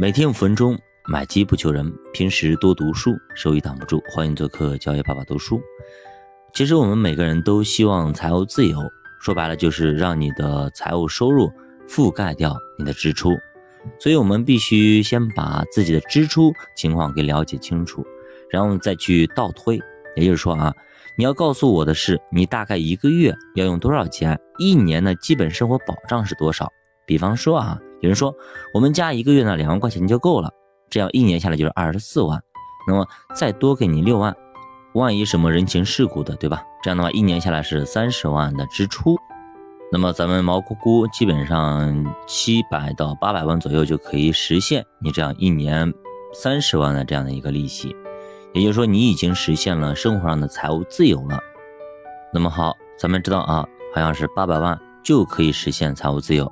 每天五分钟，买机不求人，平时多读书，收益挡不住。欢迎做客教育爸爸读书。其实我们每个人都希望财务自由，说白了就是让你的财务收入覆盖掉你的支出。所以我们必须先把自己的支出情况给了解清楚，然后再去倒推。也就是说啊，你要告诉我的是，你大概一个月要用多少钱，一年的基本生活保障是多少？比方说啊。有人说，我们家一个月呢两万块钱就够了，这样一年下来就是二十四万。那么再多给你六万，万一什么人情世故的，对吧？这样的话一年下来是三十万的支出。那么咱们毛姑姑基本上七百到八百万左右就可以实现你这样一年三十万的这样的一个利息。也就是说，你已经实现了生活上的财务自由了。那么好，咱们知道啊，好像是八百万就可以实现财务自由。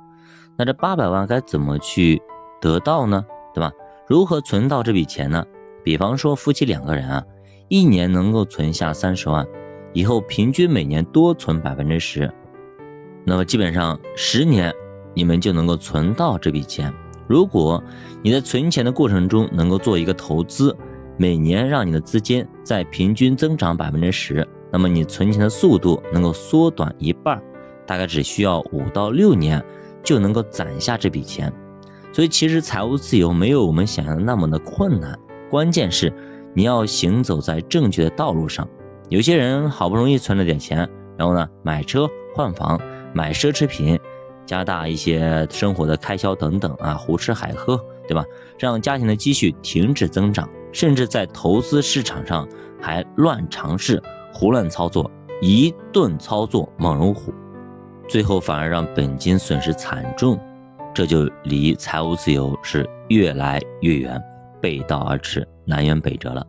那这八百万该怎么去得到呢？对吧？如何存到这笔钱呢？比方说夫妻两个人啊，一年能够存下三十万，以后平均每年多存百分之十，那么基本上十年你们就能够存到这笔钱。如果你在存钱的过程中能够做一个投资，每年让你的资金在平均增长百分之十，那么你存钱的速度能够缩短一半，大概只需要五到六年。就能够攒下这笔钱，所以其实财务自由没有我们想象的那么的困难，关键是你要行走在正确的道路上。有些人好不容易存了点钱，然后呢买车换房、买奢侈品，加大一些生活的开销等等啊，胡吃海喝，对吧？让家庭的积蓄停止增长，甚至在投资市场上还乱尝试、胡乱操作，一顿操作猛如虎。最后反而让本金损失惨重，这就离财务自由是越来越远，背道而驰，南辕北辙了。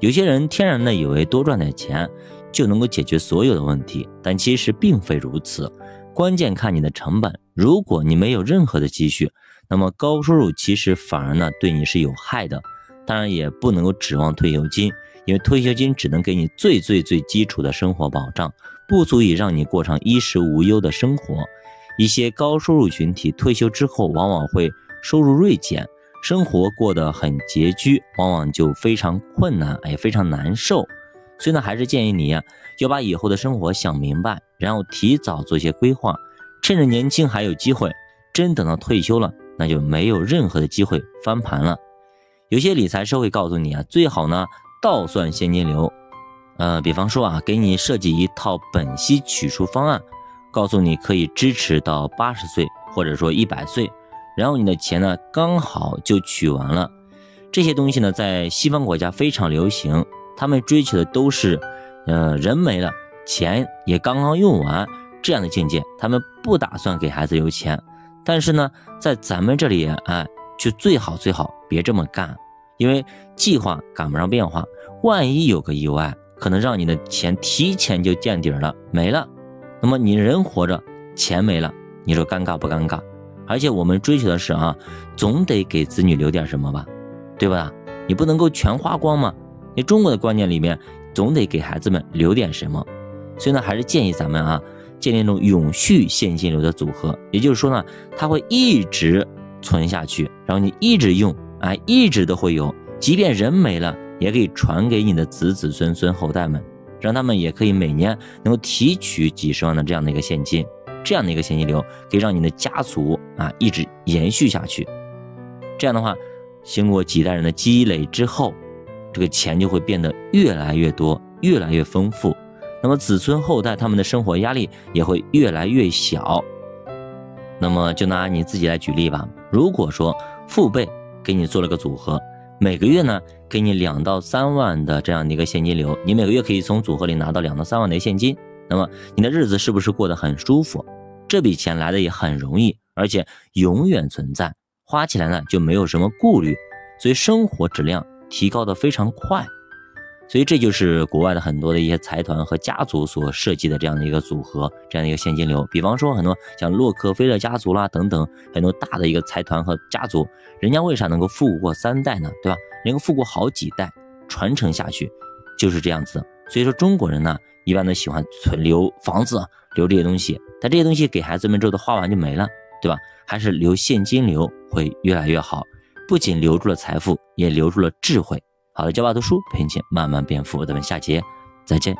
有些人天然的以为多赚点钱就能够解决所有的问题，但其实并非如此。关键看你的成本。如果你没有任何的积蓄，那么高收入其实反而呢对你是有害的。当然也不能够指望退休金，因为退休金只能给你最最最基础的生活保障。不足以让你过上衣食无忧的生活。一些高收入群体退休之后，往往会收入锐减，生活过得很拮据，往往就非常困难，也非常难受。所以呢，还是建议你呀，要把以后的生活想明白，然后提早做些规划，趁着年轻还有机会。真等到退休了，那就没有任何的机会翻盘了。有些理财师会告诉你啊，最好呢倒算现金流。呃，比方说啊，给你设计一套本息取出方案，告诉你可以支持到八十岁或者说一百岁，然后你的钱呢刚好就取完了。这些东西呢，在西方国家非常流行，他们追求的都是，呃，人没了，钱也刚刚用完这样的境界，他们不打算给孩子留钱。但是呢，在咱们这里，哎，就最好最好别这么干，因为计划赶不上变化，万一有个意外。可能让你的钱提前就见底了，没了。那么你人活着，钱没了，你说尴尬不尴尬？而且我们追求的是啊，总得给子女留点什么吧，对吧？你不能够全花光嘛。你中国的观念里面，总得给孩子们留点什么。所以呢，还是建议咱们啊，建立那种永续现金流的组合。也就是说呢，它会一直存下去，然后你一直用，哎，一直都会有，即便人没了。也可以传给你的子子孙孙后代们，让他们也可以每年能够提取几十万的这样的一个现金，这样的一个现金流可以让你的家族啊一直延续下去。这样的话，经过几代人的积累之后，这个钱就会变得越来越多，越来越丰富。那么子孙后代他们的生活压力也会越来越小。那么就拿你自己来举例吧，如果说父辈给你做了个组合。每个月呢，给你两到三万的这样的一个现金流，你每个月可以从组合里拿到两到三万的现金，那么你的日子是不是过得很舒服？这笔钱来的也很容易，而且永远存在，花起来呢就没有什么顾虑，所以生活质量提高的非常快。所以这就是国外的很多的一些财团和家族所设计的这样的一个组合，这样的一个现金流。比方说很多像洛克菲勒家族啦等等很多大的一个财团和家族，人家为啥能够富过三代呢？对吧？能够富过好几代，传承下去就是这样子。所以说中国人呢，一般都喜欢存留房子，留这些东西，但这些东西给孩子们之后都花完就没了，对吧？还是留现金流会越来越好。不仅留住了财富，也留住了智慧。好了，教爸读书陪你一起慢慢变富，咱们下节再见。